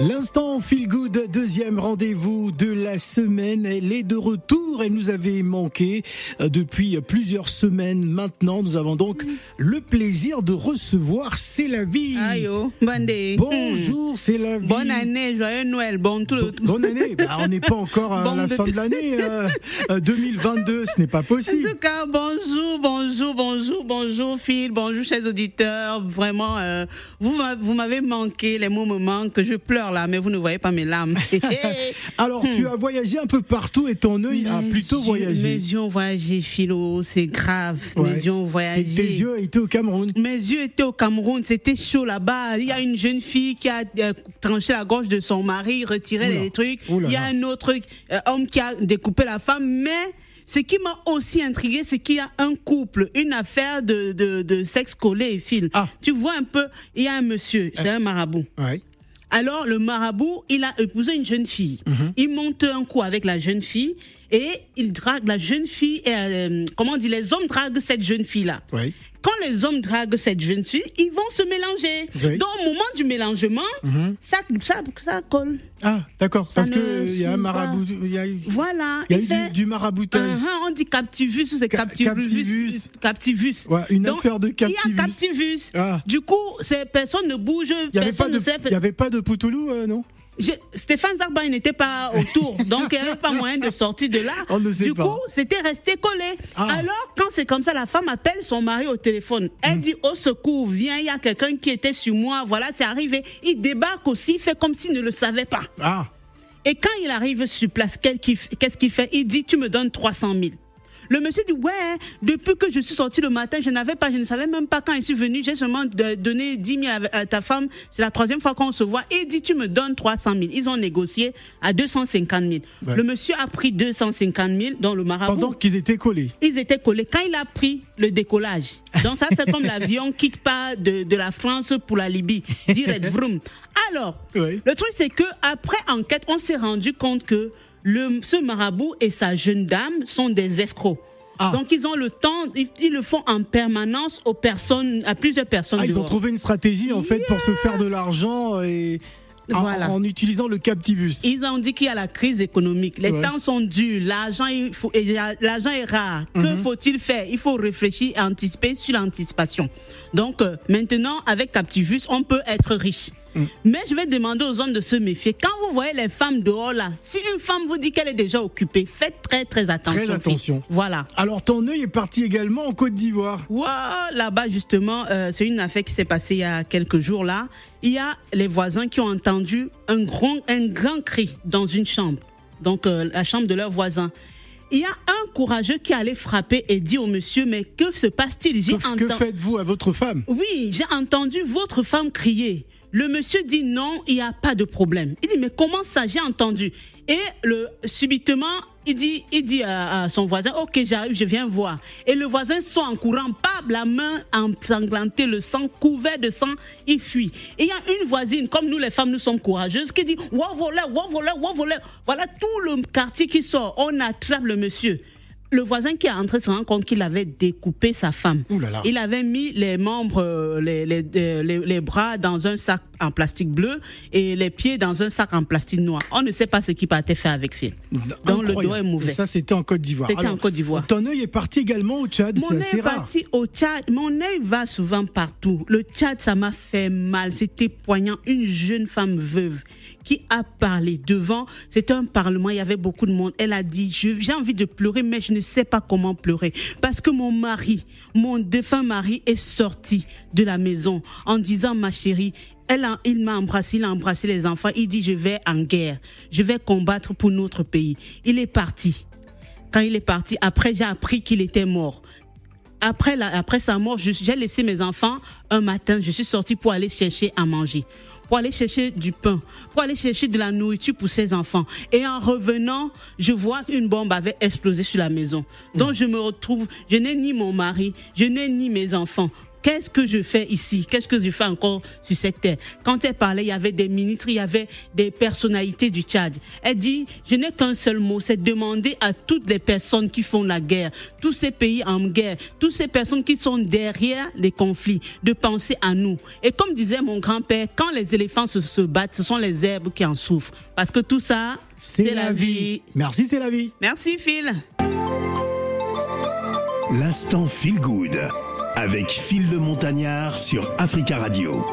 L'instant Feel Good, deuxième rendez-vous de la semaine. Elle est de retour. Elle nous avait manqué euh, depuis plusieurs semaines maintenant. Nous avons donc le plaisir de recevoir C'est la vie. Aïe, oh, bonne. Bonjour, c'est la vie. Bonne année, joyeux Noël, bon tout le Bonne année. Bah, on n'est pas encore à Bon la de- fin de l'année. euh, euh, 2022, ce n'est pas En possible. tout cas, bonjour, bonjour, bonjour, bonjour Phil, bonjour chers auditeurs. Vraiment, euh, vous m'avez manqué les mots me manquent. Je pleure là, mais vous ne voyez pas mes larmes. Alors, tu as voyagé un peu partout et ton œil a plutôt yeux- voyagé. Mes yeux ont voyagé, Philo, c'est grave. Ouais. Mes yeux ont Et voyagé. tes yeux étaient au Cameroun. Mes yeux étaient au Cameroun, c'était chaud là-bas. Il y a une jeune fille qui a euh, tranché la gorge de son mari, retiré Oula. les trucs. Oula Il y a un autre euh, homme qui a découpé la femme. Mais ce qui m'a aussi intrigué, c'est qu'il y a un couple, une affaire de, de, de sexe collé et fil. Ah. Tu vois un peu, il y a un monsieur, c'est un marabout. Ouais. Alors, le marabout, il a épousé une jeune fille. Mhm. Il monte un coup avec la jeune fille et il drague la jeune fille. Euh, comment on dit Les hommes draguent cette jeune fille-là. Quand les hommes draguent cette jeune fille, ils vont se mélanger. Oui. Mhm. Donc, au moment du mélangement, ça, ça, ça colle. Ah, d'accord. Parce ne que il y a un marabout. Il y a, Voilà. il y a eu fait- du, du maraboutage. Uh-huh, on dit captivus ou c'est Ca- captivus? captivus. Captivus. Ouais, une Donc, affaire de Il y a captivus. captivus. Ah. Du coup, ces personnes ne bougent. Il n'y avait pas de Poutoulou, euh, non? Je- Stéphane Zarba il n'était pas autour, donc il n'y avait pas moyen de sortir de là. On ne sait du pas. coup, c'était resté collé. Ah. Alors, quand c'est comme ça, la femme appelle son mari au téléphone. Elle dit au secours, viens, il y a quelqu'un qui était sur moi, voilà, c'est arrivé. Il débarque aussi, il fait comme s'il ne le savait pas. Ah, Et quand il arrive sur place, qu'est-ce qu'il fait? Il dit, tu me donnes 300 000. Le monsieur dit, ouais, depuis que je suis sorti le matin, je n'avais pas, je ne savais même pas quand je suis venu, j'ai seulement donné 10 000 à, à ta femme, c'est la troisième fois qu'on se voit, et il dit, tu me donnes 300 000. Ils ont négocié à 250 000. Ouais. Le monsieur a pris 250 000 dans le marabout. pendant qu'ils étaient collés. Ils étaient collés. Quand il a pris le décollage, donc ça fait comme l'avion qui part de, de la France pour la Libye, direct vroom. Alors, Oui. le truc c'est que après enquête, on s'est rendu compte que le, ce marabout et sa jeune dame sont des escrocs. Ah. Donc ils ont le temps, ils, ils le font en permanence aux personnes, à plusieurs personnes. Ah, ils ont trouvé une stratégie en fait pour se faire de l'argent et en, Voilà. en utilisant le captivus. Ils ont dit qu'il y a la crise économique. Les Ouais. temps sont durs. L'argent est rare. Que Mhm. faut-il faire? Il faut réfléchir et anticiper sur l'anticipation. Donc, euh, maintenant, avec Captivus, on peut être riche. Mais je vais demander aux hommes de se méfier. Quand vous voyez les femmes dehors là, si une femme vous dit qu'elle est déjà occupée, faites très très attention. Très attention. Voilà. Alors ton œil est parti également en Côte d'Ivoire. Ouah, là-bas justement, euh, c'est une affaire qui s'est passée il y a quelques jours là. Il y a les voisins qui ont entendu un grand, un grand cri dans une chambre, donc euh, la chambre de leur voisin. Il y a un courageux qui allait frapper et dit au monsieur, mais que se passe-t-il? Que, que enten- faites-vous à votre femme? Oui, j'ai entendu votre femme crier. Le monsieur dit non, il n'y a pas de problème. Il dit mais comment ça J'ai entendu? Et le subitement, il dit, il dit à, son voisin, ok, j'arrive, je viens voir. Et le voisin sort en courant, paf, la main ensanglantée, le sang couvert de sang, il fuit. Et il y a une voisine, comme nous les femmes, nous sommes courageuses, qui dit, wow, voleur, wow, voleur, wow, voleur. Voilà tout le quartier qui sort. On attrape le monsieur. Le voisin qui est entré se rend compte qu'il avait découpé sa femme. Ouh là là. Il avait mis les membres, euh, les, les, euh, les, les bras dans un sac en plastique bleu et les pieds dans un sac en plastique noir. On ne sait pas ce qu'il partait faire avec Phil. Donc le dos est mauvais. Et ça c'était en Côte d'Ivoire. C'était en Côte d'Ivoire. Ton œil est parti également au Tchad, Mon c'est œil assez est parti au Tchad. Mon œil va souvent partout. Le Tchad, ça m'a fait mal. C'était poignant. Une jeune femme veuve qui a parlé devant. C'était un parlement. Il y avait beaucoup de monde. Elle a dit J'ai envie de pleurer, mais je ne sais pas comment pleurer. Parce que mon mari, mon défunt mari, est sorti de la maison en disant Ma chérie, elle a- il m'a embrassé, il a embrassé les enfants. Il dit Je vais en guerre. Je vais combattre pour notre pays. Il est parti. Quand il est parti, après, j'ai appris qu'il était mort après, la- après sa mort, j'ai laissé mes enfants un matin. Je suis sortie pour aller chercher à manger, pour aller chercher du pain, pour aller chercher de la nourriture pour ses enfants. Et en revenant, je vois qu'une bombe avait explosé sur la maison. Donc je me retrouve, je n'ai ni mon mari, je n'ai ni mes enfants. Qu'est-ce que je fais ici? Qu'est-ce que je fais encore sur cette terre? Quand elle parlait, il y avait des ministres, il y avait des personnalités du Tchad. Elle dit, je n'ai qu'un seul mot, c'est demander à toutes les personnes qui font la guerre, tous ces pays en guerre, toutes ces personnes qui sont derrière les conflits, de penser à nous. Et comme disait mon grand-père, quand les éléphants se, se battent, ce sont les herbes qui en souffrent. Parce que tout ça, c'est la, vie. Merci, c'est la vie. Merci, Phil. L'instant Feel Good avec Phil le Montagnard sur Africa Radio.